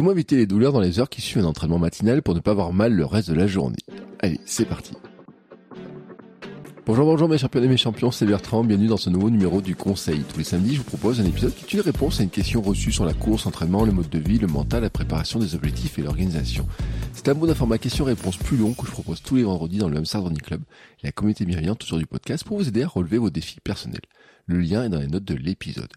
Comment éviter les douleurs dans les heures qui suivent un entraînement matinal pour ne pas avoir mal le reste de la journée? Allez, c'est parti Bonjour, bonjour mes champions et mes champions, c'est Bertrand, bienvenue dans ce nouveau numéro du Conseil. Tous les samedis, je vous propose un épisode qui est une réponse à une question reçue sur la course, l'entraînement, le mode de vie, le mental, la préparation des objectifs et l'organisation. C'est un mot format question-réponse plus long que je propose tous les vendredis dans le même Running Club la communauté bienveillante autour du podcast pour vous aider à relever vos défis personnels. Le lien est dans les notes de l'épisode.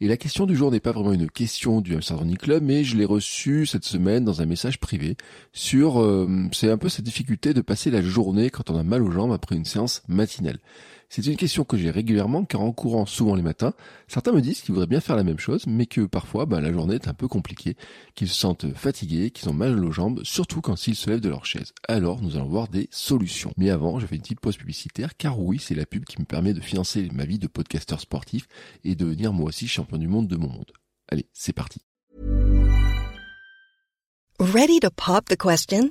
Et la question du jour n'est pas vraiment une question du Hamster Club, mais je l'ai reçue cette semaine dans un message privé sur, euh, c'est un peu cette difficulté de passer la journée quand on a mal aux jambes après une séance matinale. C'est une question que j'ai régulièrement car en courant souvent les matins, certains me disent qu'ils voudraient bien faire la même chose, mais que parfois bah, la journée est un peu compliquée, qu'ils se sentent fatigués, qu'ils ont mal aux jambes, surtout quand ils se lèvent de leur chaise. Alors nous allons voir des solutions. Mais avant, je fais une petite pause publicitaire car oui, c'est la pub qui me permet de financer ma vie de podcasteur sportif et de devenir moi aussi champion du monde de mon monde. Allez, c'est parti. Ready to pop the question?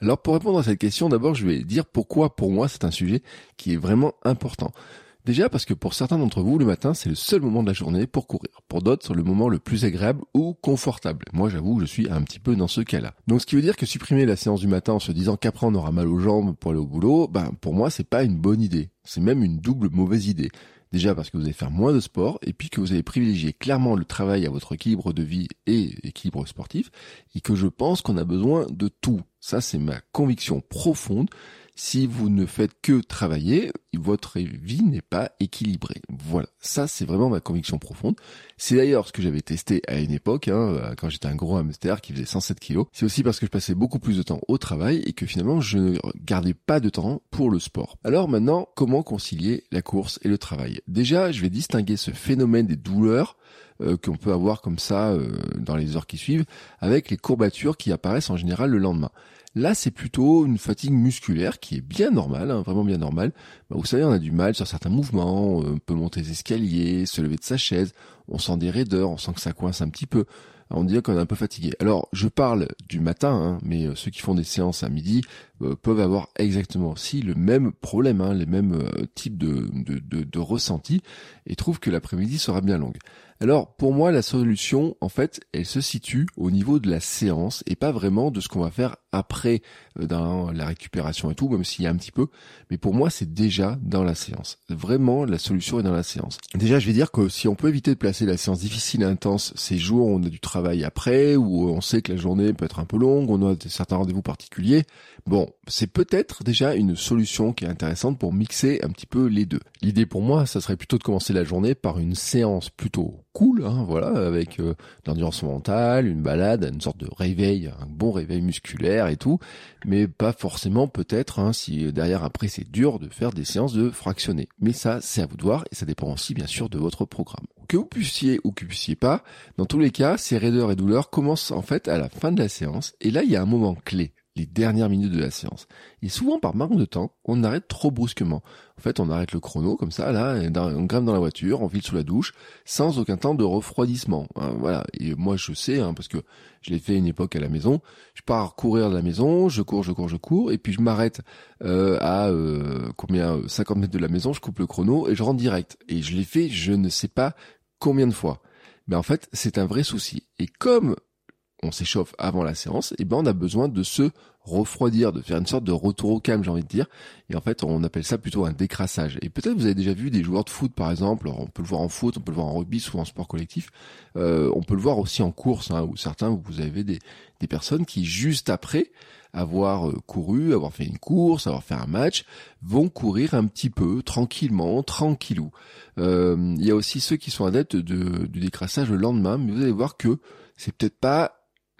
Alors pour répondre à cette question, d'abord je vais dire pourquoi pour moi c'est un sujet qui est vraiment important. Déjà parce que pour certains d'entre vous, le matin, c'est le seul moment de la journée pour courir. Pour d'autres, c'est le moment le plus agréable ou confortable. Moi, j'avoue, je suis un petit peu dans ce cas-là. Donc, ce qui veut dire que supprimer la séance du matin en se disant qu'après on aura mal aux jambes pour aller au boulot, ben, pour moi, c'est pas une bonne idée. C'est même une double mauvaise idée. Déjà parce que vous allez faire moins de sport et puis que vous allez privilégier clairement le travail à votre équilibre de vie et équilibre sportif et que je pense qu'on a besoin de tout. Ça, c'est ma conviction profonde si vous ne faites que travailler, votre vie n'est pas équilibrée. Voilà, ça c'est vraiment ma conviction profonde. C'est d'ailleurs ce que j'avais testé à une époque, hein, quand j'étais un gros hamster qui faisait 107 kilos. C'est aussi parce que je passais beaucoup plus de temps au travail et que finalement je ne gardais pas de temps pour le sport. Alors maintenant, comment concilier la course et le travail? Déjà, je vais distinguer ce phénomène des douleurs euh, qu'on peut avoir comme ça euh, dans les heures qui suivent avec les courbatures qui apparaissent en général le lendemain. Là, c'est plutôt une fatigue musculaire qui est bien normale, hein, vraiment bien normale. Bah, vous savez, on a du mal sur certains mouvements, euh, on peut monter les escaliers, se lever de sa chaise, on sent des raideurs, on sent que ça coince un petit peu. on dirait qu'on est un peu fatigué. Alors, je parle du matin, hein, mais euh, ceux qui font des séances à midi euh, peuvent avoir exactement aussi le même problème, hein, les mêmes types de, de, de, de ressentis, et trouvent que l'après-midi sera bien longue. Alors pour moi la solution en fait elle se situe au niveau de la séance et pas vraiment de ce qu'on va faire après euh, dans la récupération et tout même s'il y a un petit peu mais pour moi c'est déjà dans la séance. Vraiment la solution est dans la séance. Déjà je vais dire que si on peut éviter de placer la séance difficile et intense ces jours où on a du travail après où on sait que la journée peut être un peu longue, on a certains rendez-vous particuliers, bon c'est peut-être déjà une solution qui est intéressante pour mixer un petit peu les deux. L'idée pour moi ça serait plutôt de commencer la journée par une séance plutôt cool, hein, voilà, avec euh, l'endurance mentale, une balade, une sorte de réveil, un bon réveil musculaire et tout, mais pas forcément peut-être hein, si derrière après c'est dur de faire des séances de fractionner. Mais ça, c'est à vous de voir et ça dépend aussi bien sûr de votre programme. Que vous puissiez ou que vous puissiez pas, dans tous les cas, ces raideurs et douleurs commencent en fait à la fin de la séance et là il y a un moment clé les dernières minutes de la séance. Et souvent, par manque de temps, on arrête trop brusquement. En fait, on arrête le chrono comme ça, là, on grimpe dans la voiture, on file sous la douche, sans aucun temps de refroidissement. Hein, voilà. Et moi, je sais, hein, parce que je l'ai fait une époque à la maison. Je pars courir de la maison, je cours, je cours, je cours, et puis je m'arrête euh, à euh, combien 50 mètres de la maison, je coupe le chrono et je rentre direct. Et je l'ai fait, je ne sais pas combien de fois. Mais en fait, c'est un vrai souci. Et comme on s'échauffe avant la séance, et ben on a besoin de se refroidir, de faire une sorte de retour au calme, j'ai envie de dire. Et en fait, on appelle ça plutôt un décrassage. Et peut-être vous avez déjà vu des joueurs de foot, par exemple. on peut le voir en foot, on peut le voir en rugby, souvent en sport collectif. Euh, on peut le voir aussi en course, hein, où certains, vous avez des, des personnes qui, juste après avoir euh, couru, avoir fait une course, avoir fait un match, vont courir un petit peu, tranquillement, tranquillou. Euh, il y a aussi ceux qui sont adeptes de, du décrassage le lendemain, mais vous allez voir que c'est peut-être pas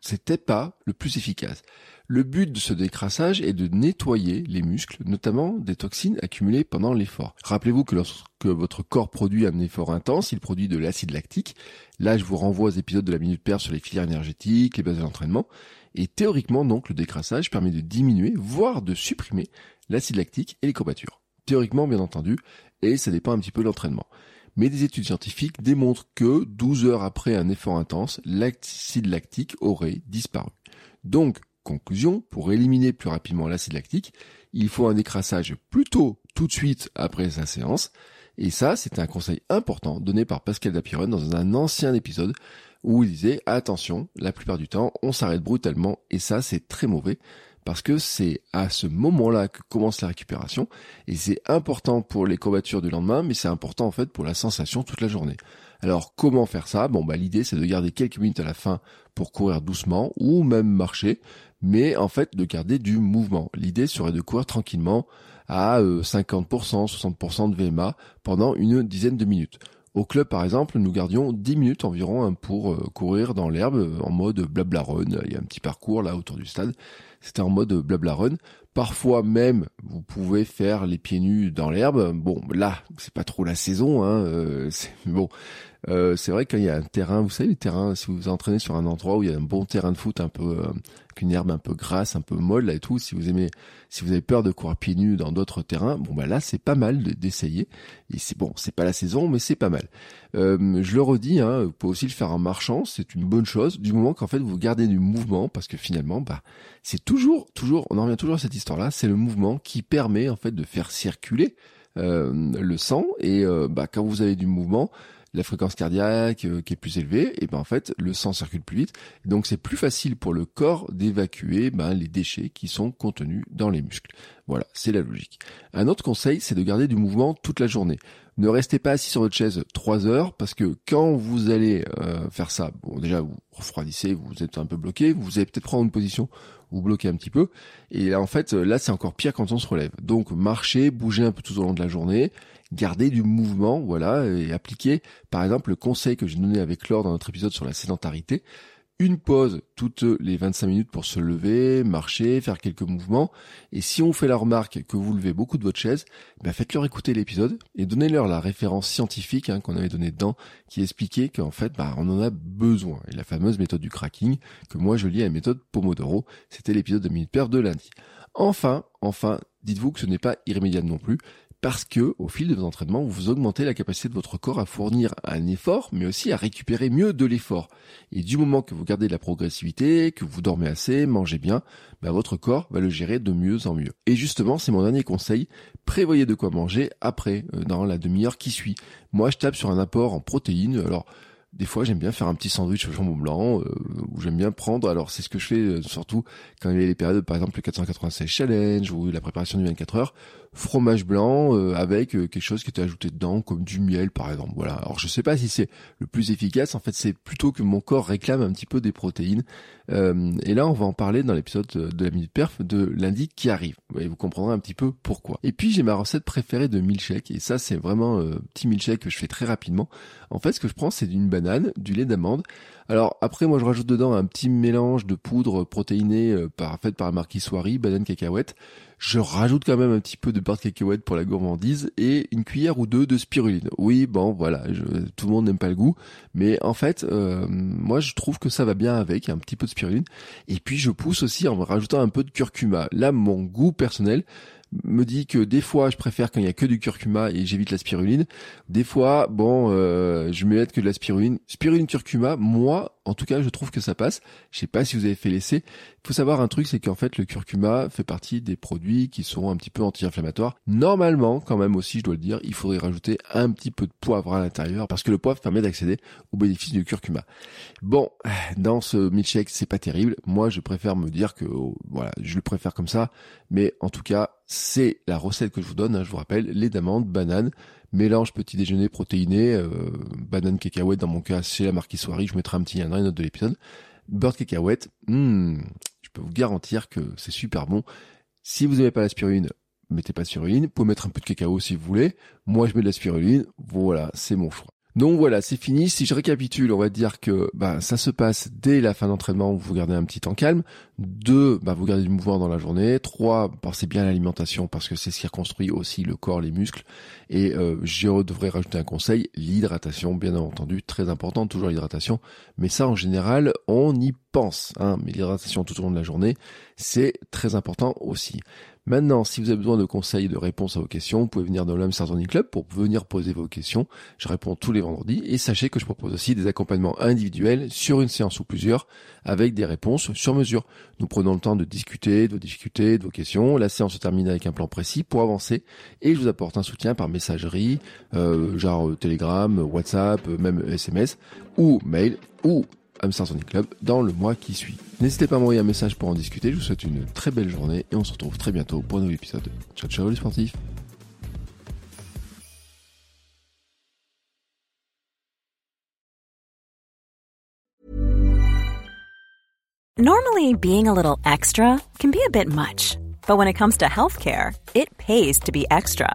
c'était pas le plus efficace. Le but de ce décrassage est de nettoyer les muscles, notamment des toxines accumulées pendant l'effort. Rappelez-vous que lorsque votre corps produit un effort intense, il produit de l'acide lactique. Là, je vous renvoie aux épisodes de la Minute Père sur les filières énergétiques, les bases de l'entraînement. Et théoriquement, donc, le décrassage permet de diminuer, voire de supprimer l'acide lactique et les courbatures. Théoriquement, bien entendu, et ça dépend un petit peu de l'entraînement. Mais des études scientifiques démontrent que 12 heures après un effort intense, l'acide lactique aurait disparu. Donc, Conclusion, pour éliminer plus rapidement l'acide lactique, il faut un décrassage plutôt tout de suite après sa séance. Et ça, c'est un conseil important donné par Pascal Dapiron dans un ancien épisode où il disait attention, la plupart du temps, on s'arrête brutalement et ça, c'est très mauvais parce que c'est à ce moment-là que commence la récupération et c'est important pour les courbatures du lendemain, mais c'est important en fait pour la sensation toute la journée. Alors comment faire ça? Bon bah l'idée c'est de garder quelques minutes à la fin pour courir doucement ou même marcher, mais en fait de garder du mouvement. L'idée serait de courir tranquillement à 50%, euh, 60% de VMA pendant une dizaine de minutes. Au club, par exemple, nous gardions 10 minutes environ hein, pour euh, courir dans l'herbe euh, en mode blabla. Il y a un petit parcours là autour du stade. C'était en mode blabla run. Parfois même, vous pouvez faire les pieds nus dans l'herbe. Bon, là, c'est pas trop la saison. Hein, bon, euh, c'est vrai qu'il y a un terrain, vous savez, les terrains, si vous vous entraînez sur un endroit où il y a un bon terrain de foot un peu, euh, qu'une herbe un peu grasse, un peu molle là et tout, si vous aimez, si vous avez peur de courir pieds nus dans d'autres terrains, bon bah là c'est pas mal d'essayer. Et c'est bon, c'est pas la saison, mais c'est pas mal. Euh, je le redis, hein, vous pouvez aussi le faire en marchant, c'est une bonne chose, du moment qu'en fait vous gardez du mouvement, parce que finalement, bah c'est toujours, toujours, on en revient toujours à cette histoire-là, c'est le mouvement qui permet en fait de faire circuler le sang. Et bah, quand vous avez du mouvement, la fréquence cardiaque euh, qui est plus élevée, et ben en fait le sang circule plus vite, donc c'est plus facile pour le corps d'évacuer ben, les déchets qui sont contenus dans les muscles. Voilà, c'est la logique. Un autre conseil, c'est de garder du mouvement toute la journée. Ne restez pas assis sur votre chaise trois heures parce que quand vous allez euh, faire ça, bon déjà vous refroidissez, vous êtes un peu bloqué, vous allez peut-être prendre une position vous bloquez un petit peu. Et en fait, là, c'est encore pire quand on se relève. Donc, marcher, bouger un peu tout au long de la journée, garder du mouvement, voilà, et appliquer, par exemple, le conseil que j'ai donné avec Laure dans notre épisode sur la sédentarité. Une pause toutes les 25 minutes pour se lever, marcher, faire quelques mouvements. Et si on fait la remarque que vous levez beaucoup de votre chaise, ben faites-leur écouter l'épisode et donnez-leur la référence scientifique hein, qu'on avait donnée dedans qui expliquait qu'en fait, ben, on en a besoin. Et la fameuse méthode du cracking, que moi je lis à la méthode Pomodoro, c'était l'épisode de Minute Père de lundi. Enfin, enfin, dites-vous que ce n'est pas irrémédiable non plus parce que au fil de vos entraînements, vous augmentez la capacité de votre corps à fournir un effort, mais aussi à récupérer mieux de l'effort. Et du moment que vous gardez de la progressivité, que vous dormez assez, mangez bien, bah, votre corps va le gérer de mieux en mieux. Et justement, c'est mon dernier conseil, prévoyez de quoi manger après, euh, dans la demi-heure qui suit. Moi, je tape sur un apport en protéines, alors des fois j'aime bien faire un petit sandwich au jambon blanc euh, ou j'aime bien prendre alors c'est ce que je fais euh, surtout quand il y a les périodes par exemple le 496 challenge ou la préparation du 24 heures fromage blanc euh, avec euh, quelque chose qui était ajouté dedans, comme du miel par exemple. Voilà. Alors je sais pas si c'est le plus efficace. En fait, c'est plutôt que mon corps réclame un petit peu des protéines. Euh, et là, on va en parler dans l'épisode de la minute perf de lundi qui arrive. Et vous comprendrez un petit peu pourquoi. Et puis j'ai ma recette préférée de milkshake. Et ça, c'est vraiment un petit milkshake que je fais très rapidement. En fait, ce que je prends, c'est une banane, du lait d'amande. Alors après, moi, je rajoute dedans un petit mélange de poudre protéinée par, faite par la marque Iswari, banane cacahuète. Je rajoute quand même un petit peu de beurre cacahuète pour la gourmandise et une cuillère ou deux de spiruline. Oui, bon, voilà, tout le monde n'aime pas le goût, mais en fait, euh, moi je trouve que ça va bien avec un petit peu de spiruline. Et puis je pousse aussi en rajoutant un peu de curcuma. Là, mon goût personnel, me dit que des fois je préfère quand il y a que du curcuma et j'évite la spiruline. Des fois, bon, euh, je mets que de la spiruline. Spiruline curcuma, moi, en tout cas, je trouve que ça passe. Je sais pas si vous avez fait l'essai. Il faut savoir un truc, c'est qu'en fait, le curcuma fait partie des produits qui sont un petit peu anti-inflammatoires. Normalement, quand même aussi, je dois le dire, il faudrait rajouter un petit peu de poivre à l'intérieur parce que le poivre permet d'accéder aux bénéfices du curcuma. Bon, dans ce milkshake, c'est pas terrible. Moi, je préfère me dire que, voilà, je le préfère comme ça. Mais en tout cas, c'est la recette que je vous donne. Hein, je vous rappelle, lait d'amande, banane, mélange petit déjeuner protéiné, euh, banane cacahuète dans mon cas c'est la marque Soirée, je mettrai un petit lien dans les notes de l'épisode. Beurre cacahuète, hmm, je peux vous garantir que c'est super bon. Si vous n'aimez pas la spiruline, mettez pas de spiruline. Vous pouvez mettre un peu de cacao si vous voulez. Moi, je mets de la spiruline. Voilà, c'est mon choix. Donc voilà, c'est fini. Si je récapitule, on va dire que bah, ça se passe dès la fin d'entraînement vous gardez un petit temps calme. Deux, bah, vous gardez du mouvement dans la journée. Trois, pensez bien à l'alimentation parce que c'est ce qui reconstruit aussi le corps, les muscles. Et euh, je devrais rajouter un conseil, l'hydratation, bien entendu, très important, toujours l'hydratation. Mais ça, en général, on y pense. Hein. Mais l'hydratation tout au long de la journée, c'est très important aussi. Maintenant, si vous avez besoin de conseils, de réponses à vos questions, vous pouvez venir dans l'Hamster Running Club pour venir poser vos questions. Je réponds tous les vendredis et sachez que je propose aussi des accompagnements individuels sur une séance ou plusieurs avec des réponses sur mesure. Nous prenons le temps de discuter, de difficultés, de vos questions. La séance se termine avec un plan précis pour avancer et je vous apporte un soutien par messagerie, euh, genre euh, Telegram, WhatsApp, euh, même SMS ou mail ou Club dans le mois qui suit. N'hésitez pas à m'envoyer un message pour en discuter. Je vous souhaite une très belle journée et on se retrouve très bientôt pour un nouvel épisode. Ciao ciao les sportifs. Normally being a little extra can be a bit much, but when it comes to healthcare, it pays to be extra.